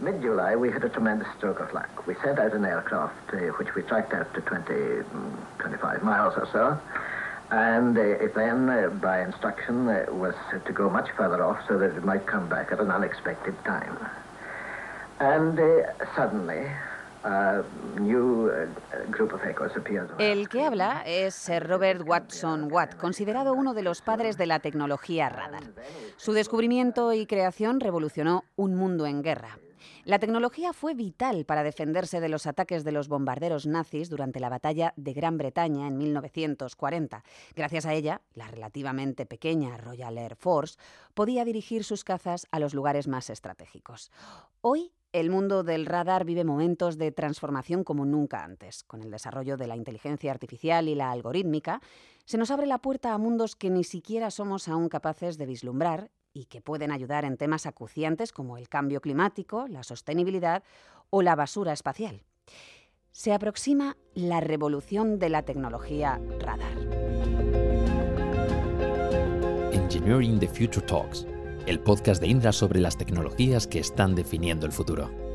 Mid-July, we had a tremendous stroke of luck. We sent out an aircraft, uh, which we tracked out to 20, mm, 25 miles or so, and uh, it then, uh, by instruction, uh, was to go much further off so that it might come back at an unexpected time. And uh, suddenly, a new uh, group of echoes. El que habla es Sir Robert Watson Watt, considerado uno de los padres de la tecnología radar. Su descubrimiento y creación revolucionó un mundo en guerra. La tecnología fue vital para defenderse de los ataques de los bombarderos nazis durante la batalla de Gran Bretaña en 1940. Gracias a ella, la relativamente pequeña Royal Air Force podía dirigir sus cazas a los lugares más estratégicos. Hoy el mundo del radar vive momentos de transformación como nunca antes. Con el desarrollo de la inteligencia artificial y la algorítmica, se nos abre la puerta a mundos que ni siquiera somos aún capaces de vislumbrar y que pueden ayudar en temas acuciantes como el cambio climático, la sostenibilidad o la basura espacial. Se aproxima la revolución de la tecnología radar. Engineering the Future Talks, el podcast de Indra sobre las tecnologías que están definiendo el futuro.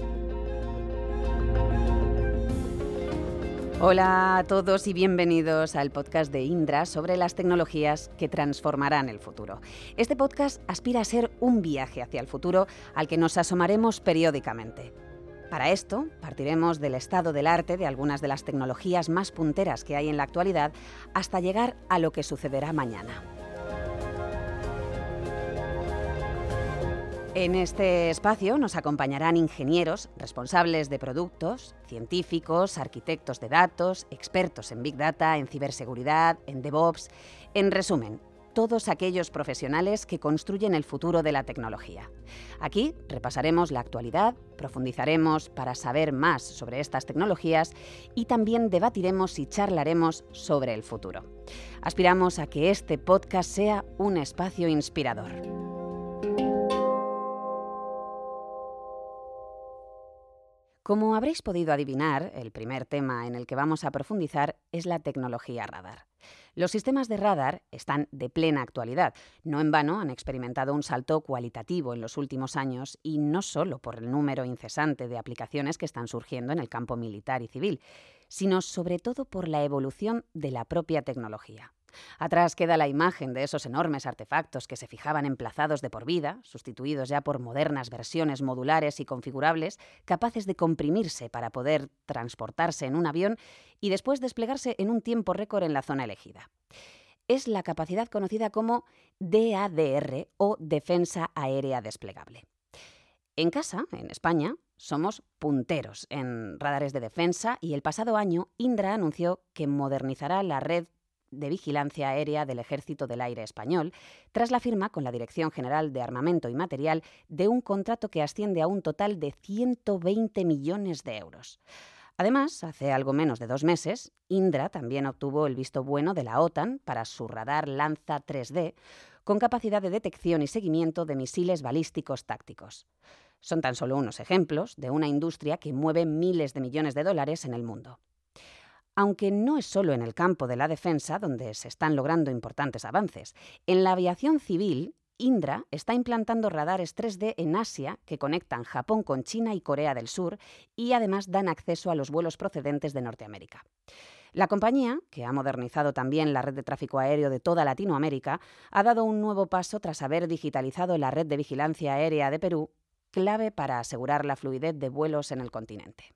Hola a todos y bienvenidos al podcast de Indra sobre las tecnologías que transformarán el futuro. Este podcast aspira a ser un viaje hacia el futuro al que nos asomaremos periódicamente. Para esto, partiremos del estado del arte de algunas de las tecnologías más punteras que hay en la actualidad hasta llegar a lo que sucederá mañana. En este espacio nos acompañarán ingenieros, responsables de productos, científicos, arquitectos de datos, expertos en Big Data, en ciberseguridad, en DevOps, en resumen, todos aquellos profesionales que construyen el futuro de la tecnología. Aquí repasaremos la actualidad, profundizaremos para saber más sobre estas tecnologías y también debatiremos y charlaremos sobre el futuro. Aspiramos a que este podcast sea un espacio inspirador. Como habréis podido adivinar, el primer tema en el que vamos a profundizar es la tecnología radar. Los sistemas de radar están de plena actualidad. No en vano han experimentado un salto cualitativo en los últimos años y no solo por el número incesante de aplicaciones que están surgiendo en el campo militar y civil, sino sobre todo por la evolución de la propia tecnología. Atrás queda la imagen de esos enormes artefactos que se fijaban emplazados de por vida, sustituidos ya por modernas versiones modulares y configurables, capaces de comprimirse para poder transportarse en un avión y después desplegarse en un tiempo récord en la zona elegida. Es la capacidad conocida como DADR o Defensa Aérea Desplegable. En casa, en España, somos punteros en radares de defensa y el pasado año Indra anunció que modernizará la red de Vigilancia Aérea del Ejército del Aire Español, tras la firma con la Dirección General de Armamento y Material de un contrato que asciende a un total de 120 millones de euros. Además, hace algo menos de dos meses, Indra también obtuvo el visto bueno de la OTAN para su radar Lanza 3D, con capacidad de detección y seguimiento de misiles balísticos tácticos. Son tan solo unos ejemplos de una industria que mueve miles de millones de dólares en el mundo. Aunque no es solo en el campo de la defensa donde se están logrando importantes avances. En la aviación civil, Indra está implantando radares 3D en Asia que conectan Japón con China y Corea del Sur y además dan acceso a los vuelos procedentes de Norteamérica. La compañía, que ha modernizado también la red de tráfico aéreo de toda Latinoamérica, ha dado un nuevo paso tras haber digitalizado la red de vigilancia aérea de Perú, clave para asegurar la fluidez de vuelos en el continente.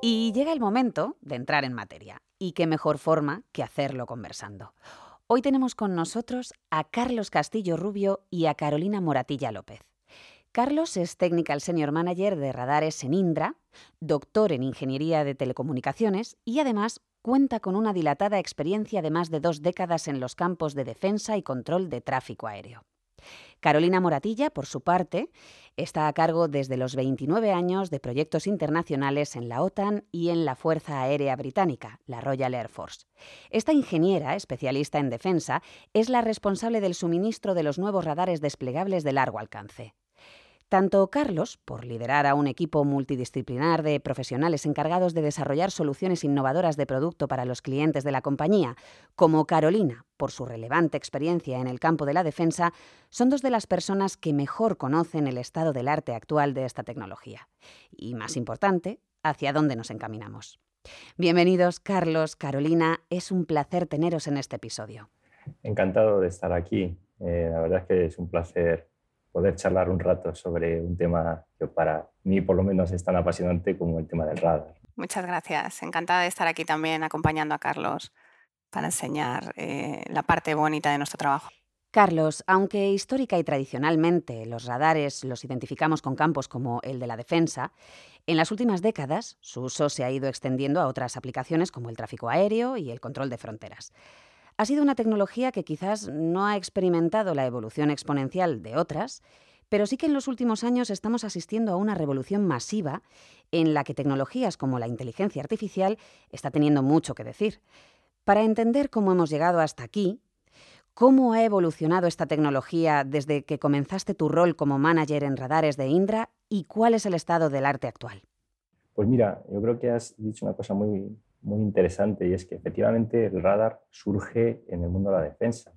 Y llega el momento de entrar en materia. Y qué mejor forma que hacerlo conversando. Hoy tenemos con nosotros a Carlos Castillo Rubio y a Carolina Moratilla López. Carlos es Technical Senior Manager de radares en Indra, doctor en Ingeniería de Telecomunicaciones y además cuenta con una dilatada experiencia de más de dos décadas en los campos de defensa y control de tráfico aéreo. Carolina Moratilla, por su parte, está a cargo desde los 29 años de proyectos internacionales en la OTAN y en la Fuerza Aérea Británica, la Royal Air Force. Esta ingeniera, especialista en defensa, es la responsable del suministro de los nuevos radares desplegables de largo alcance. Tanto Carlos, por liderar a un equipo multidisciplinar de profesionales encargados de desarrollar soluciones innovadoras de producto para los clientes de la compañía, como Carolina, por su relevante experiencia en el campo de la defensa, son dos de las personas que mejor conocen el estado del arte actual de esta tecnología. Y más importante, hacia dónde nos encaminamos. Bienvenidos, Carlos, Carolina, es un placer teneros en este episodio. Encantado de estar aquí. Eh, la verdad es que es un placer poder charlar un rato sobre un tema que para mí por lo menos es tan apasionante como el tema del radar. Muchas gracias. Encantada de estar aquí también acompañando a Carlos para enseñar eh, la parte bonita de nuestro trabajo. Carlos, aunque histórica y tradicionalmente los radares los identificamos con campos como el de la defensa, en las últimas décadas su uso se ha ido extendiendo a otras aplicaciones como el tráfico aéreo y el control de fronteras. Ha sido una tecnología que quizás no ha experimentado la evolución exponencial de otras, pero sí que en los últimos años estamos asistiendo a una revolución masiva en la que tecnologías como la inteligencia artificial está teniendo mucho que decir. Para entender cómo hemos llegado hasta aquí, ¿cómo ha evolucionado esta tecnología desde que comenzaste tu rol como manager en radares de Indra y cuál es el estado del arte actual? Pues mira, yo creo que has dicho una cosa muy, muy interesante y es que efectivamente el radar surge en el mundo de la defensa,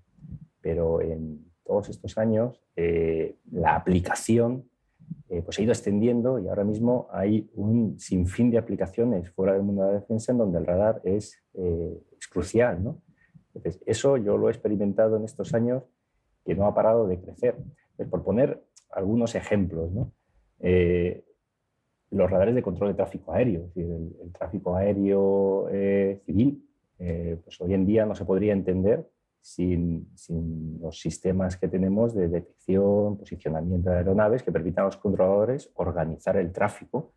pero en todos estos años eh, la aplicación eh, pues ha ido extendiendo y ahora mismo hay un sinfín de aplicaciones fuera del mundo de la defensa en donde el radar es, eh, crucial. ¿no? Entonces, eso yo lo he experimentado en estos años que no ha parado de crecer. por poner algunos ejemplos, ¿no? Los radares de control de tráfico aéreo. el, tráfico aéreo eh, civil, eh, pues hoy en día no se podría entender sin, los sistemas que tenemos de detección, posicionamiento de aeronaves que permitan a los controladores organizar el tráfico.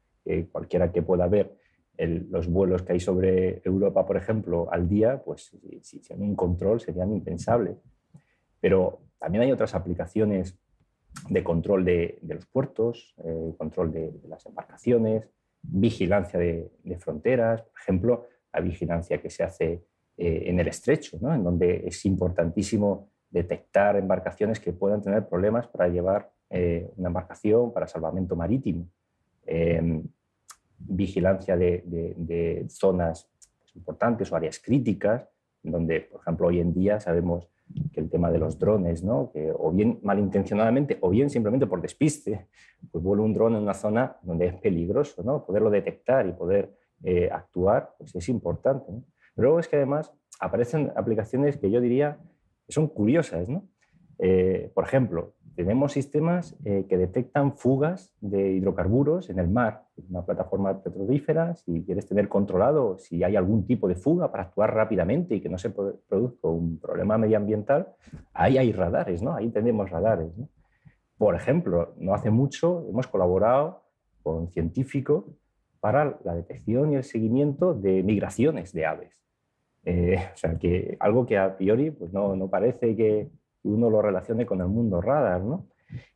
cualquiera que pueda ver los vuelos que hay sobre Europa, por ejemplo, al día, pues si, si, un control serían impensables. Pero también hay otras aplicaciones de control de, los puertos, eh, control de, las embarcaciones, vigilancia de, fronteras, por ejemplo, la vigilancia que se hace eh, en el estrecho, en donde es importantísimo detectar embarcaciones que puedan tener problemas para llevar eh, una embarcación para salvamento marítimo. Em, vigilancia de, zonas importantes o áreas críticas, donde, por ejemplo, hoy en día sabemos que el tema de los drones, ¿no? que o bien malintencionadamente o bien simplemente por despiste, pues vuela un dron en una zona donde es peligroso, ¿no? poderlo detectar y poder eh, actuar, pues es importante. Pero luego es que además aparecen aplicaciones que yo diría que son curiosas. ¿no? Eh, por ejemplo, tenemos sistemas eh, que detectan fugas de hidrocarburos en el mar. Una plataforma petrolífera, si quieres tener controlado si hay algún tipo de fuga para actuar rápidamente y que no se produzca un problema medioambiental, ahí hay radares, ¿no? ahí tenemos radares. Por ejemplo, no hace mucho hemos colaborado con científicos para la detección y el seguimiento de migraciones de aves. Eh, o sea, que algo que a priori pues no, no parece que, uno lo relacione con el mundo radar, ¿no?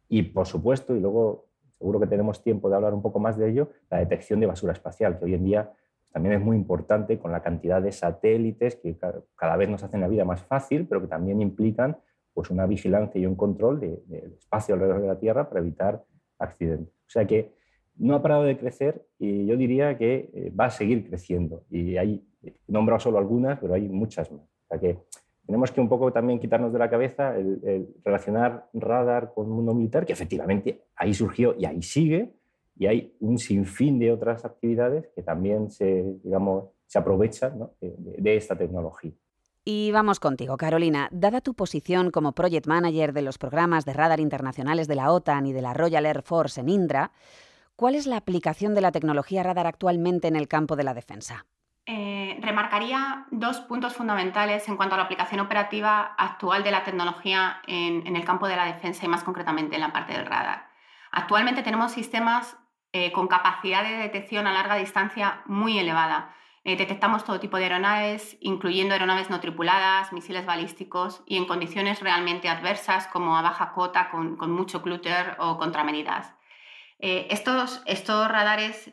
Y por supuesto, y luego seguro que tenemos tiempo de hablar un poco más de ello, la detección de basura espacial, que hoy en día también es muy importante con la cantidad de satélites que cada vez nos hacen la vida más fácil, pero que también implican pues, una vigilancia y un control del espacio alrededor de la Tierra para evitar accidentes. O sea que no ha parado de crecer y yo diría que eh, va a seguir creciendo. Y hay, he nombrado solo algunas, pero hay muchas más. O sea que tenemos que un poco también quitarnos de la cabeza el, relacionar radar con mundo militar, que efectivamente ahí surgió y ahí sigue, y hay un sinfín de otras actividades que también se, digamos, se aprovechan de, esta tecnología. Y vamos contigo, Carolina. Dada tu posición como Project Manager de los programas de radar internacionales de la OTAN y de la Royal Air Force en Indra, ¿cuál es la aplicación de la tecnología radar actualmente en el campo de la defensa? Eh, remarcaría dos puntos fundamentales en cuanto a la aplicación operativa actual de la tecnología en, el campo de la defensa y más concretamente en la parte del radar. Actualmente tenemos sistemas eh, con capacidad de detección a larga distancia muy elevada. Eh, detectamos todo tipo de aeronaves, incluyendo aeronaves no tripuladas, misiles balísticos y en condiciones realmente adversas como a baja cota con, mucho clúter o contramedidas. estos, estos radares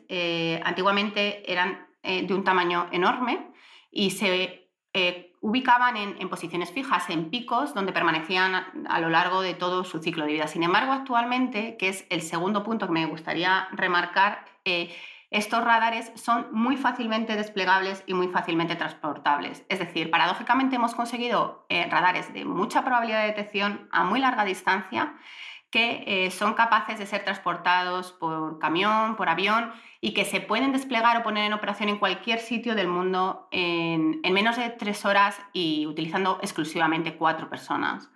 antiguamente eran eh, de un tamaño enorme y se eh, ubicaban en, posiciones fijas, en picos, donde permanecían a, lo largo de todo su ciclo de vida. Sin embargo, actualmente, que es el segundo punto que me gustaría remarcar, eh, estos radares son muy fácilmente desplegables y muy fácilmente transportables. Es decir, paradójicamente hemos conseguido radares de mucha probabilidad de detección a muy larga distancia que eh, son capaces de ser transportados por camión, por avión y que se pueden desplegar o poner en operación en cualquier sitio del mundo en, menos de tres horas y utilizando exclusivamente cuatro personas.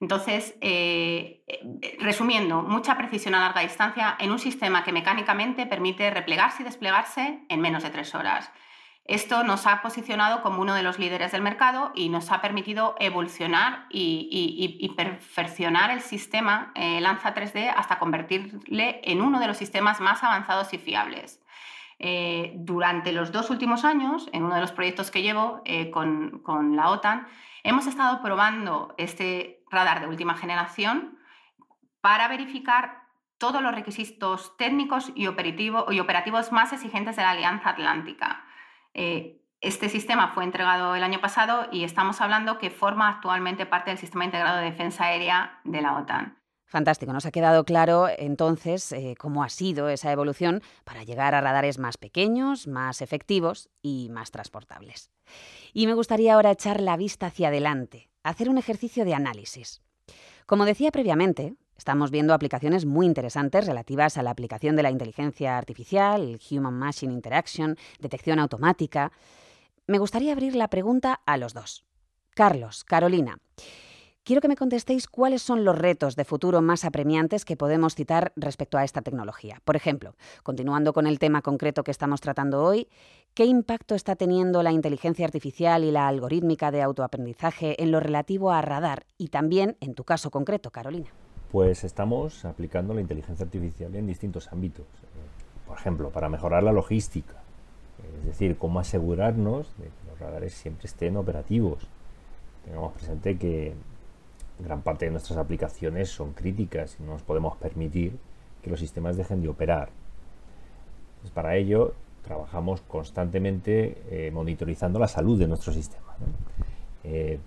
Entonces, eh, eh, resumiendo, mucha precisión a larga distancia en un sistema que mecánicamente permite replegarse y desplegarse en menos de tres horas. Esto nos ha posicionado como uno de los líderes del mercado y nos ha permitido evolucionar y, perfeccionar el sistema eh, Lanza 3D hasta convertirle en uno de los sistemas más avanzados y fiables. Eh, durante los dos últimos años, en uno de los proyectos que llevo eh, con, la OTAN, hemos estado probando este radar de última generación para verificar todos los requisitos técnicos y, y operativos más exigentes de la Alianza Atlántica. Eh, este sistema fue entregado el año pasado y estamos hablando que forma actualmente parte del sistema integrado de defensa aérea de la OTAN. Fantástico, nos ha quedado claro entonces eh, cómo ha sido esa evolución para llegar a radares más pequeños, más efectivos y más transportables. Y me gustaría ahora echar la vista hacia adelante, hacer un ejercicio de análisis. Como decía previamente, Estamos viendo aplicaciones muy interesantes relativas a la aplicación de la inteligencia artificial, Human Machine Interaction, detección automática. Me gustaría abrir la pregunta a los dos. Carlos, Carolina, quiero que me contestéis cuáles son los retos de futuro más apremiantes que podemos citar respecto a esta tecnología. Por ejemplo, continuando con el tema concreto que estamos tratando hoy, ¿qué impacto está teniendo la inteligencia artificial y la algorítmica de autoaprendizaje en lo relativo a radar y también en tu caso concreto, Carolina? Pues estamos aplicando la inteligencia artificial en distintos ámbitos. Por ejemplo, para mejorar la logística, es decir, cómo asegurarnos de que los radares siempre estén operativos. Tengamos presente que gran parte de nuestras aplicaciones son críticas y no nos podemos permitir que los sistemas dejen de operar. Pues para ello trabajamos constantemente eh, monitorizando la salud de nuestro sistema. Eh,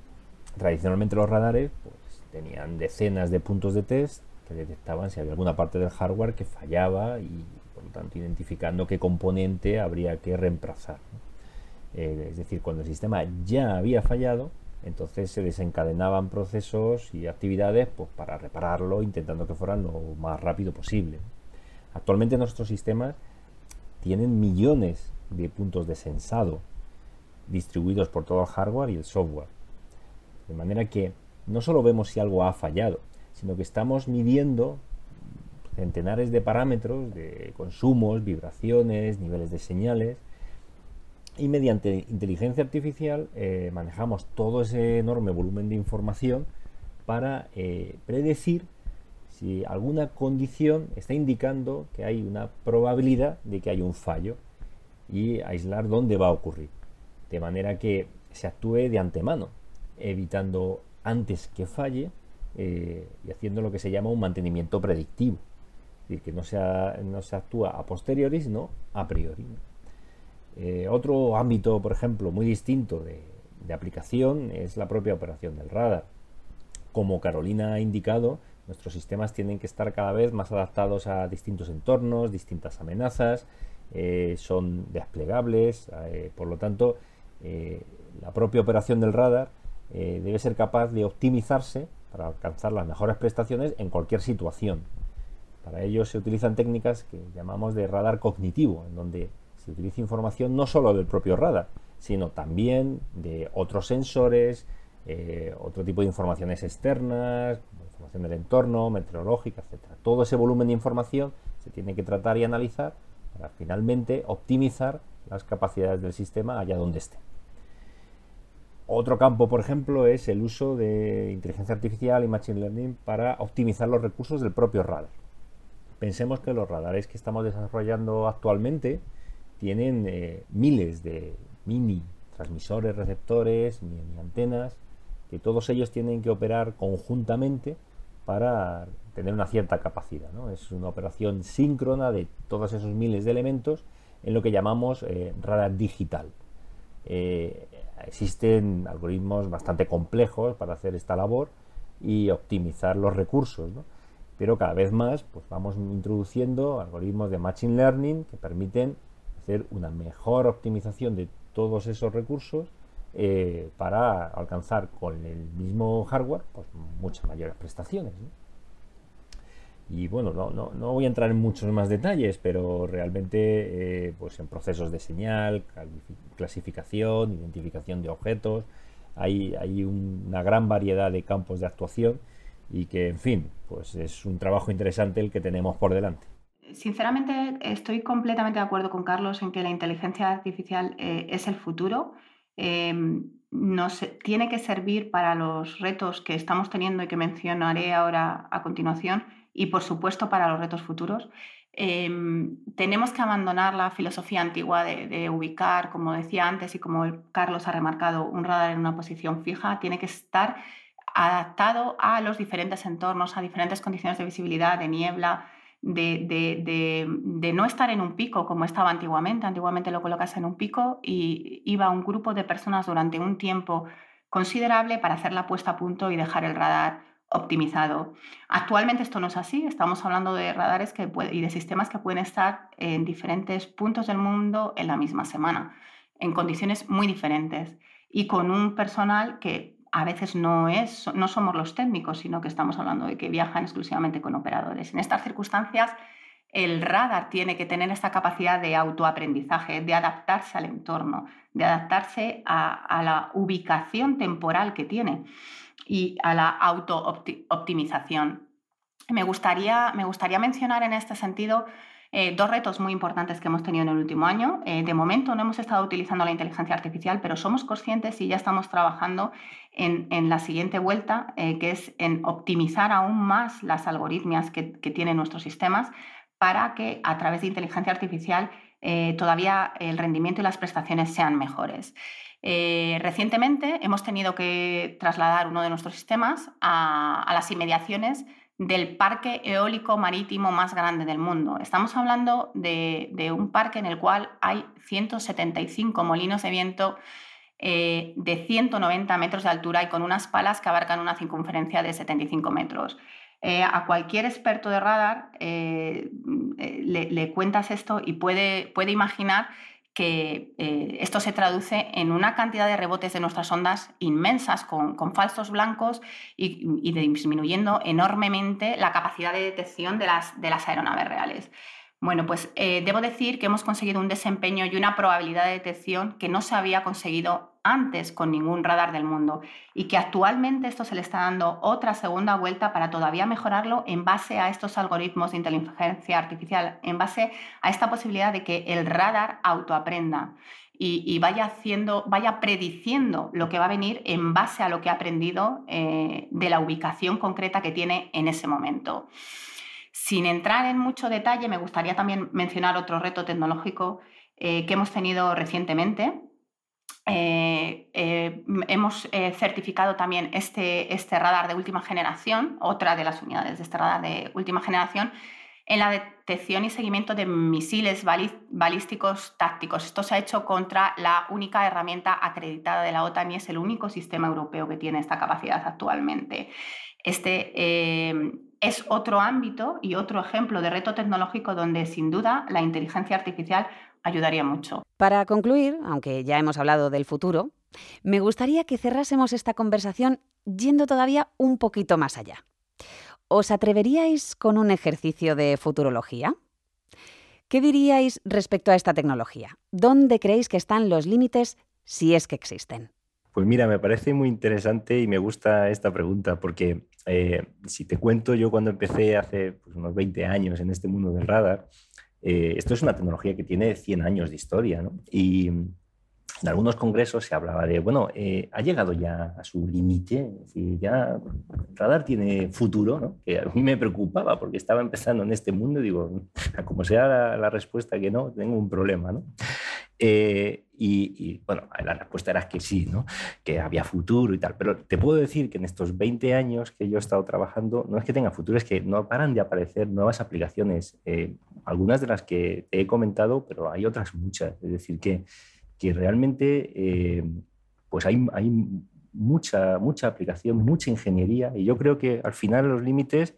tradicionalmente los radares pues, tenían decenas de puntos de test que detectaban si había alguna parte del hardware que fallaba y por lo tanto identificando qué componente habría que reemplazar. Eh, es decir, cuando el sistema ya había fallado, entonces se desencadenaban procesos y actividades pues, para repararlo, intentando que fueran lo más rápido posible. Actualmente nuestros sistemas tienen millones de puntos de sensado distribuidos por todo el hardware y el software. De manera que no solo vemos si algo ha fallado, sino que estamos midiendo centenares de parámetros de consumos, vibraciones, niveles de señales, y mediante inteligencia artificial eh, manejamos todo ese enorme volumen de información para eh, predecir si alguna condición está indicando que hay una probabilidad de que hay un fallo y aislar dónde va a ocurrir. De manera que se actúe de antemano, evitando antes que falle eh, y haciendo lo que se llama un mantenimiento predictivo. Es decir, que no se, no se actúa a posteriori, sino a priori. Eh, otro ámbito, por ejemplo, muy distinto de, aplicación es la propia operación del radar. Como Carolina ha indicado, nuestros sistemas tienen que estar cada vez más adaptados a distintos entornos, distintas amenazas, eh, son desplegables, por lo tanto, la propia operación del radar eh, debe ser capaz de optimizarse para alcanzar las mejores prestaciones en cualquier situación. Para ello se utilizan técnicas que llamamos de radar cognitivo, en donde se utiliza información no solo del propio radar, sino también de otros sensores, eh, otro tipo de informaciones externas, información del entorno, meteorológica, etc. Todo ese volumen de información se tiene que tratar y analizar para finalmente optimizar las capacidades del sistema allá donde esté. Otro campo, por ejemplo, es el uso de inteligencia artificial y machine learning para optimizar los recursos del propio radar. Pensemos que los radares que estamos desarrollando actualmente tienen eh, miles de mini transmisores, receptores, mini antenas, que todos ellos tienen que operar conjuntamente para tener una cierta capacidad. Es una operación síncrona de todos esos miles de elementos en lo que llamamos eh, radar digital. Eh, existen algoritmos bastante complejos para hacer esta labor y optimizar los recursos. Pero cada vez más pues vamos introduciendo algoritmos de Machine Learning que permiten hacer una mejor optimización de todos esos recursos eh, para alcanzar con el mismo hardware pues, muchas mayores prestaciones. Y bueno, no, no, no, voy a entrar en muchos más detalles, pero realmente eh, pues en procesos de señal, clasificación, identificación de objetos, hay, hay una gran variedad de campos de actuación y que, en fin, pues es un trabajo interesante el que tenemos por delante. Sinceramente, estoy completamente de acuerdo con Carlos en que la inteligencia artificial eh, es el futuro. Em, nos tiene que servir para los retos que estamos teniendo y que mencionaré ahora a continuación y por supuesto para los retos futuros. Em, tenemos que abandonar la filosofía antigua de, ubicar, como decía antes y como Carlos ha remarcado, un radar en una posición fija. Tiene que estar adaptado a los diferentes entornos, a diferentes condiciones de visibilidad, de niebla, de, de, no estar en un pico como estaba antiguamente. Antiguamente lo colocas en un pico y iba un grupo de personas durante un tiempo considerable para hacer la puesta a punto y dejar el radar optimizado. Actualmente esto no es así, estamos hablando de radares que y de sistemas que pueden estar en diferentes puntos del mundo en la misma semana, en condiciones muy diferentes y con un personal que a veces no, es, no somos los técnicos, sino que estamos hablando de que viajan exclusivamente con operadores. En estas circunstancias, el radar tiene que tener esta capacidad de autoaprendizaje, de adaptarse al entorno, de adaptarse a la ubicación temporal que tiene y a la auto-optimización. Me gustaría, me gustaría mencionar en este sentido eh, dos retos muy importantes que hemos tenido en el último año. Eh, de momento no hemos estado utilizando la inteligencia artificial, pero somos conscientes y ya estamos trabajando en, la siguiente vuelta, eh, que es en optimizar aún más las algoritmias que, que, tienen nuestros sistemas para que a través de inteligencia artificial todavía el rendimiento y las prestaciones sean mejores. Eh, recientemente hemos tenido que trasladar uno de nuestros sistemas a, las inmediaciones del parque eólico marítimo más grande del mundo. Estamos hablando de, un parque en el cual hay 175 molinos de viento eh, de 190 metros de altura y con unas palas que abarcan una circunferencia de 75 metros. Eh, a cualquier experto de radar le, cuentas esto y puede, puede imaginar que eh, esto se traduce en una cantidad de rebotes de nuestras ondas inmensas con, falsos blancos y, disminuyendo enormemente la capacidad de detección de las, de las aeronaves reales. Bueno, pues eh, debo decir que hemos conseguido un desempeño y una probabilidad de detección que no se había conseguido antes con ningún radar del mundo y que actualmente esto se le está dando otra segunda vuelta para todavía mejorarlo en base a estos algoritmos de inteligencia artificial, en base a esta posibilidad de que el radar autoaprenda y, vaya haciendo, vaya prediciendo lo que va a venir en base a lo que ha aprendido eh, de la ubicación concreta que tiene en ese momento. Sin entrar en mucho detalle, me gustaría también mencionar otro reto tecnológico eh, que hemos tenido recientemente, eh, eh, hemos eh, certificado también este, este radar de última generación, otra de las unidades de este radar de última generación, en la detección y seguimiento de misiles balísticos tácticos. Esto se ha hecho contra la única herramienta acreditada de la OTAN y es el único sistema europeo que tiene esta capacidad actualmente. Este es otro ámbito y otro ejemplo de reto tecnológico donde sin duda la inteligencia artificial ayudaría mucho. Para concluir, aunque ya hemos hablado del futuro, me gustaría que cerrásemos esta conversación yendo todavía un poquito más allá. ¿Os atreveríais con un ejercicio de futurología? ¿Qué diríais respecto a esta tecnología? ¿Dónde creéis que están los límites si es que existen? Pues mira, me parece muy interesante y me gusta esta pregunta porque eh, si te cuento yo cuando empecé hace pues, unos 20 años en este mundo del radar, eh, esto es una tecnología que tiene 100 años de historia, ¿no? Y en algunos congresos se hablaba de, bueno, eh, ha llegado ya a su límite, ya el radar tiene futuro, ¿no? Que a mí me preocupaba porque estaba empezando en este mundo y digo, como sea la, la respuesta que no, tengo un problema, ¿no? Eh, y, bueno, la respuesta era que sí, ¿no? que había futuro y tal. Pero te puedo decir que en estos 20 años que yo he estado trabajando, no es que tenga futuro, es que no paran de aparecer nuevas aplicaciones. Eh, algunas de las que te he comentado, pero hay otras muchas. Es decir, que, que realmente eh, pues hay, hay mucha, mucha aplicación, mucha ingeniería y yo creo que al final los límites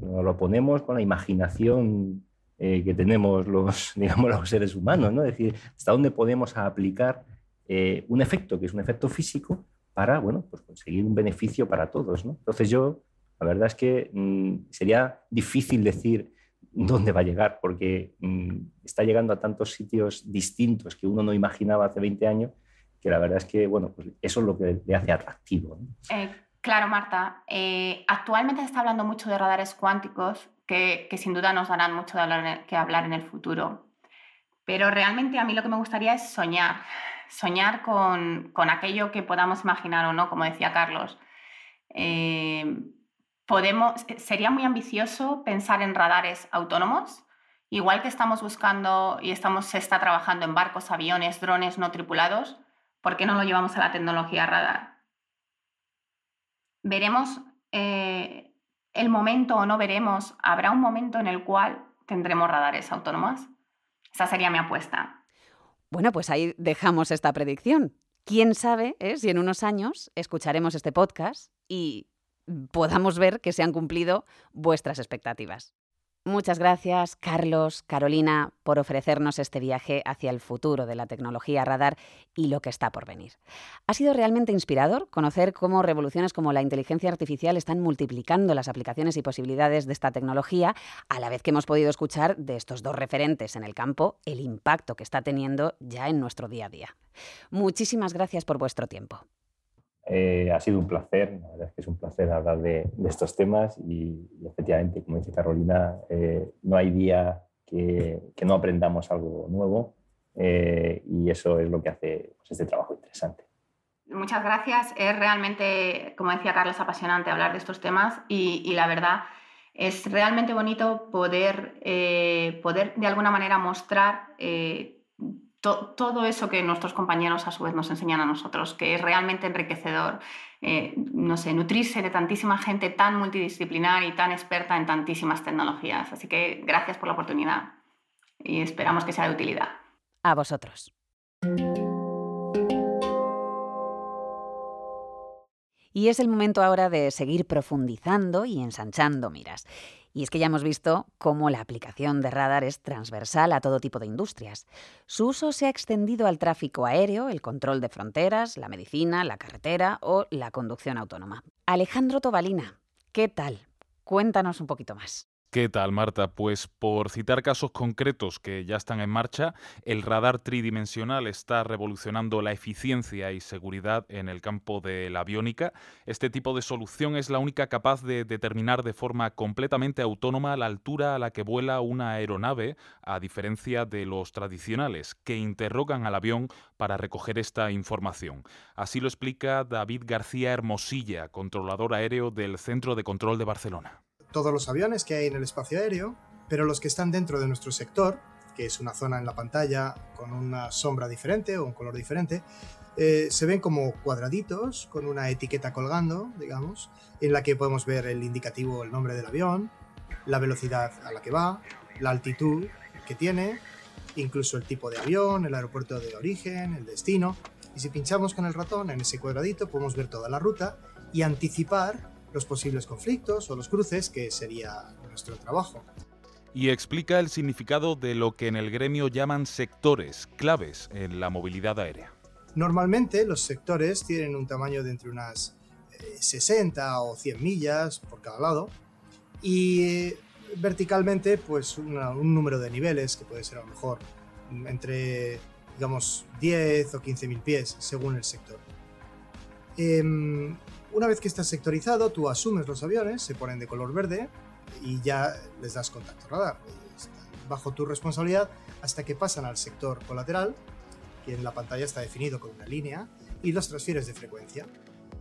lo ponemos con la imaginación eh, que tenemos los, digamos, los seres humanos, ¿no? Es decir, hasta dónde podemos aplicar eh, un efecto, que es un efecto físico, para, bueno, pues conseguir un beneficio para todos, ¿no? Entonces yo, la verdad es que mm, sería difícil decir dónde va a llegar, porque mm, está llegando a tantos sitios distintos que uno no imaginaba hace 20 años, que la verdad es que, bueno, pues eso es lo que le hace atractivo. Eh, claro, Marta. actualmente se está hablando mucho de radares cuánticos que, sin duda nos darán mucho hablar que hablar en el futuro. Pero realmente a mí lo que me gustaría es soñar, soñar con, aquello que podamos imaginar o no, como decía Carlos. Eh, podemos, sería muy ambicioso pensar en radares autónomos, igual que estamos buscando y estamos, se está trabajando en barcos, aviones, drones no tripulados, ¿por qué no lo llevamos a la tecnología radar? Veremos eh, el momento o no veremos, habrá un momento en el cual tendremos radares autónomos. Esa sería mi apuesta. Bueno, pues ahí dejamos esta predicción. Quién sabe eh, si en unos años escucharemos este podcast y podamos ver que se han cumplido vuestras expectativas. Muchas gracias, Carlos, Carolina, por ofrecernos este viaje hacia el futuro de la tecnología radar y lo que está por venir. Ha sido realmente inspirador conocer cómo revoluciones como la inteligencia artificial están multiplicando las aplicaciones y posibilidades de esta tecnología, a la vez que hemos podido escuchar de estos dos referentes en el campo el impacto que está teniendo ya en nuestro día a día. Muchísimas gracias por vuestro tiempo. Eh, ha sido un placer, la verdad es que es un placer hablar de, estos temas y, efectivamente, como dice Carolina, eh, no hay día que, no aprendamos algo nuevo eh, y eso es lo que hace pues, este trabajo interesante. Muchas gracias. Es realmente, como decía Carlos, apasionante hablar de estos temas y, la verdad es realmente bonito poder, poder de alguna manera mostrar todo eso que nuestros compañeros a su vez nos enseñan a nosotros, que es realmente enriquecedor, eh, no sé, nutrirse de tantísima gente tan multidisciplinar y tan experta en tantísimas tecnologías. Así que gracias por la oportunidad y esperamos que sea de utilidad. A vosotros. Y es el momento ahora de seguir profundizando y ensanchando miras. Y es que ya hemos visto cómo la aplicación de radar es transversal a todo tipo de industrias. Su uso se ha extendido al tráfico aéreo, el control de fronteras, la medicina, la carretera o la conducción autónoma. Alejandro Tobalina, ¿qué tal? Cuéntanos un poquito más. ¿Qué tal, Marta? Pues por citar casos concretos que ya están en marcha, el radar tridimensional está revolucionando la eficiencia y seguridad en el campo de la aviónica. Este tipo de solución es la única capaz de determinar de forma completamente autónoma la altura a la que vuela una aeronave, a diferencia de los tradicionales, que interrogan al avión para recoger esta información. Así lo explica David García Hermosilla, controlador aéreo del Centro de Control de Barcelona todos los aviones que hay en el espacio aéreo, pero los que están dentro de nuestro sector, que es una zona en la pantalla con una sombra diferente o un color diferente, eh, se ven como cuadraditos con una etiqueta colgando, digamos, en la que podemos ver el indicativo, el nombre del avión, la velocidad a la que va, la altitud que tiene, incluso el tipo de avión, el aeropuerto de origen, el destino. Y si pinchamos con el ratón en ese cuadradito podemos ver toda la ruta y anticipar los posibles conflictos o los cruces, que sería nuestro trabajo. Y explica el significado de lo que en el gremio llaman sectores claves en la movilidad aérea. Normalmente los sectores tienen un tamaño de entre unas 60 eh, o 100 millas por cada lado y eh, verticalmente pues un número de niveles que puede ser a lo mejor entre digamos 10 o 15 mil pies según el sector. Em, una vez que está sectorizado, tú asumes los aviones, se ponen de color verde y ya les das contacto radar. Bajo tu responsabilidad hasta que pasan al sector colateral, que en la pantalla está definido con una línea, y los transfieres de frecuencia.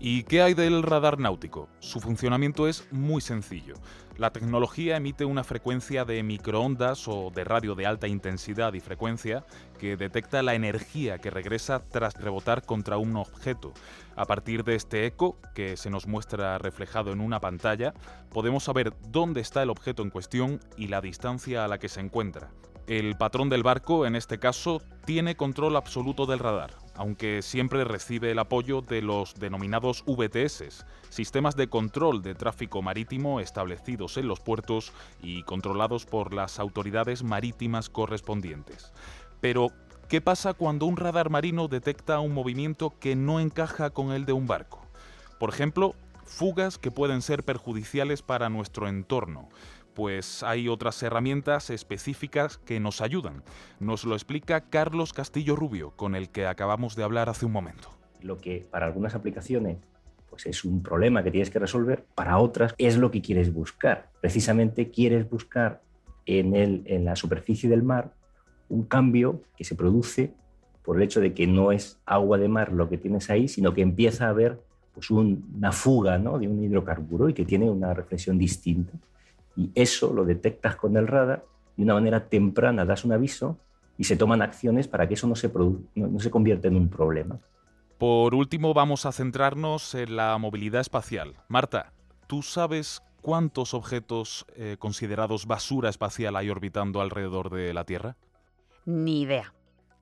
¿Y qué hay del radar náutico? Su funcionamiento es muy sencillo. La tecnología emite una frecuencia de microondas o de radio de alta intensidad y frecuencia que detecta la energía que regresa tras rebotar contra un objeto. A partir de este eco, que se nos muestra reflejado en una pantalla, podemos saber dónde está el objeto en cuestión y la distancia a la que se encuentra. El patrón del barco, en este caso, tiene control absoluto del radar, aunque siempre recibe el apoyo de los denominados VTS, sistemas de control de tráfico marítimo establecidos en los puertos y controlados por las autoridades marítimas correspondientes. Pero, ¿qué pasa cuando un radar marino detecta un movimiento que no encaja con el de un barco? Por ejemplo, fugas que pueden ser perjudiciales para nuestro entorno pues hay otras herramientas específicas que nos ayudan. Nos lo explica Carlos Castillo Rubio, con el que acabamos de hablar hace un momento. Lo que para algunas aplicaciones pues es un problema que tienes que resolver, para otras es lo que quieres buscar. Precisamente quieres buscar en, el, en la superficie del mar un cambio que se produce por el hecho de que no es agua de mar lo que tienes ahí, sino que empieza a haber pues una fuga ¿no? de un hidrocarburo y que tiene una reflexión distinta y eso lo detectas con el radar de una manera temprana, das un aviso y se toman acciones para que eso no se, no, se convierta en un problema. Por último, vamos a centrarnos en la movilidad espacial. Marta, ¿tú sabes cuántos objetos eh, considerados basura espacial hay orbitando alrededor de la Tierra? Ni idea.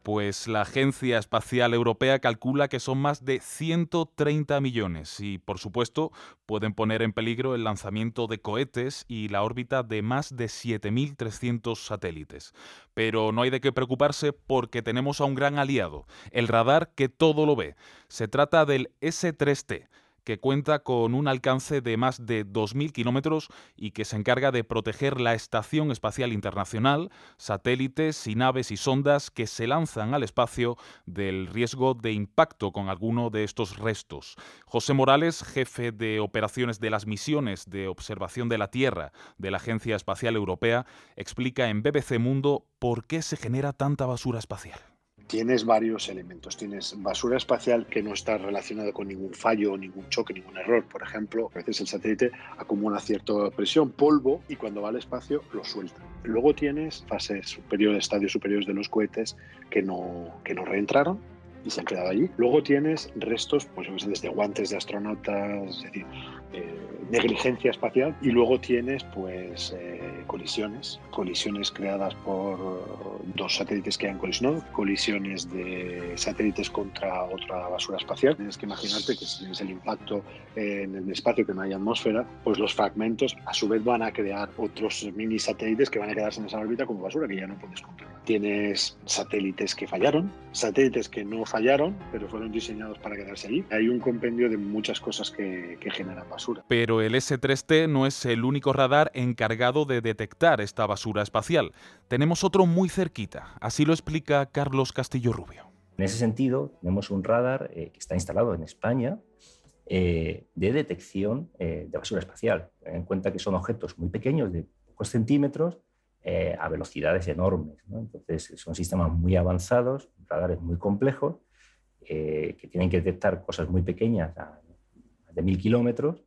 Pues la Agencia Espacial Europea calcula que son más de 130 millones y, por supuesto, pueden poner en peligro el lanzamiento de cohetes y la órbita de más de 7.300 satélites. Pero no hay de qué preocuparse porque tenemos a un gran aliado, el radar que todo lo ve. Se trata del S3T que cuenta con un alcance de más de 2.000 kilómetros y que se encarga de proteger la Estación Espacial Internacional, satélites y naves y sondas que se lanzan al espacio del riesgo de impacto con alguno de estos restos. José Morales, jefe de operaciones de las misiones de observación de la Tierra de la Agencia Espacial Europea, explica en BBC Mundo por qué se genera tanta basura espacial tienes varios elementos. Tienes basura espacial que no está relacionada con ningún fallo, ningún choque, ningún error. Por ejemplo, a veces el satélite acumula cierta presión, polvo, y cuando va al espacio lo suelta. Luego tienes fases superiores, estadios superiores de los cohetes que no, que no reentraron y se han quedado allí. Luego tienes restos, pues desde guantes de astronautas, es decir, eh, negligencia espacial y luego tienes pues eh, colisiones, colisiones creadas por dos satélites que han colisionado, colisiones de satélites contra otra basura espacial. Tienes que imaginarte que si tienes el impacto en el espacio que no hay atmósfera, pues los fragmentos a su vez van a crear otros mini satélites que van a quedarse en esa órbita como basura que ya no puedes controlar. Tienes satélites que fallaron, satélites que no fallaron, pero fueron diseñados para quedarse allí. Hay un compendio de muchas cosas que, que generan basura. Pero el S3T no es el único radar encargado de detectar esta basura espacial. Tenemos otro muy cerquita, así lo explica Carlos Castillo Rubio. En ese sentido, tenemos un radar eh, que está instalado en España eh, de detección eh, de basura espacial. Ten en cuenta que son objetos muy pequeños, de pocos centímetros, a velocidades enormes. Entonces, son sistemas muy avanzados, radares muy complejos, que tienen que detectar cosas muy pequeñas a de mil kilómetros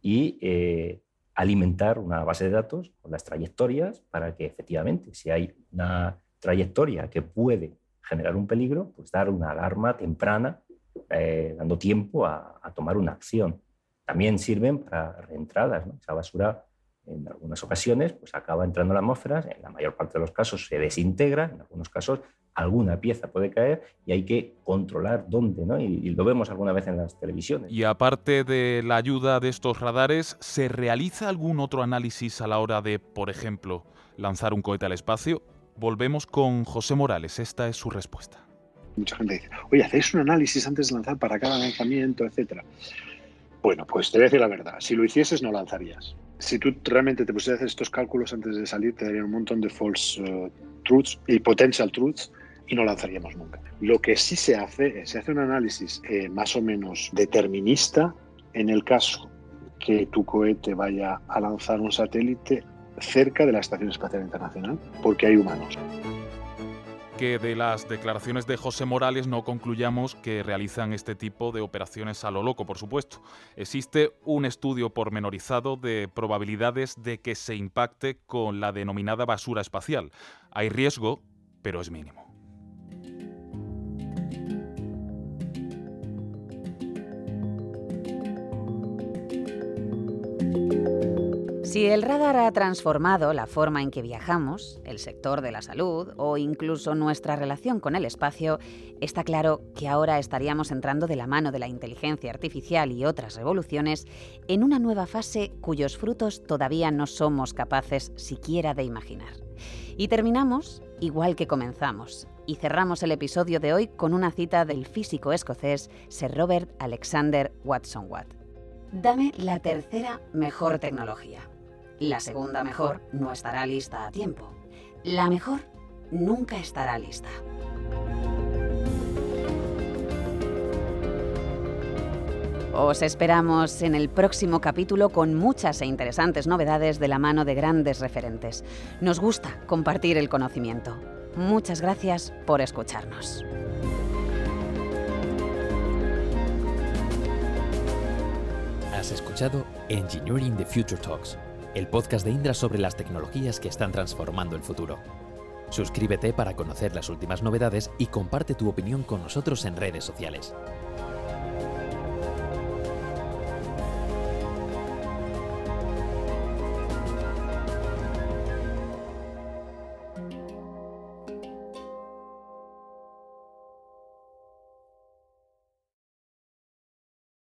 y eh, alimentar una base de datos con las trayectorias para que efectivamente, si hay una trayectoria que puede generar un peligro, pues dar una alarma temprana, eh, dando tiempo a, tomar una acción. También sirven para reentradas. Esa basura, en algunas ocasiones, pues acaba entrando en la atmósfera, en la mayor parte de los casos se desintegra, en algunos casos alguna pieza puede caer y hay que controlar dónde, ¿no? Y, lo vemos alguna vez en las televisiones. Y aparte de la ayuda de estos radares, ¿se realiza algún otro análisis a la hora de, por ejemplo, lanzar un cohete al espacio? Volvemos con José Morales, esta es su respuesta. Mucha gente dice, oye, ¿hacéis un análisis antes de lanzar para cada lanzamiento, etcétera? Bueno, pues te voy a decir la verdad, si lo hicieses no lanzarías. Si tú realmente te pusieras a hacer estos cálculos antes de salir, te darían un montón de false uh, truths y potential truths y no lanzaríamos nunca. Lo que sí se hace, se hace un análisis eh, más o menos determinista en el caso que tu cohete vaya a lanzar un satélite cerca de la Estación Espacial Internacional, porque hay humanos. Que de las declaraciones de José Morales no concluyamos que realizan este tipo de operaciones a lo loco, por supuesto. Existe un estudio pormenorizado de probabilidades de que se impacte con la denominada basura espacial. Hay riesgo, pero es mínimo. Si el radar ha transformado la forma en que viajamos, el sector de la salud o incluso nuestra relación con el espacio, está claro que ahora estaríamos entrando de la mano de la inteligencia artificial y otras revoluciones en una nueva fase cuyos frutos todavía no somos capaces siquiera de imaginar. Y terminamos igual que comenzamos, y cerramos el episodio de hoy con una cita del físico escocés Sir Robert Alexander Watson Watt. Dame la tercera mejor tecnología. La segunda mejor no estará lista a tiempo. La mejor nunca estará lista. Os esperamos en el próximo capítulo con muchas e interesantes novedades de la mano de grandes referentes. Nos gusta compartir el conocimiento. Muchas gracias por escucharnos. Has escuchado Engineering the Future Talks, el podcast de Indra sobre las tecnologías que están transformando el futuro. Suscríbete para conocer las últimas novedades y comparte tu opinión con nosotros en redes sociales.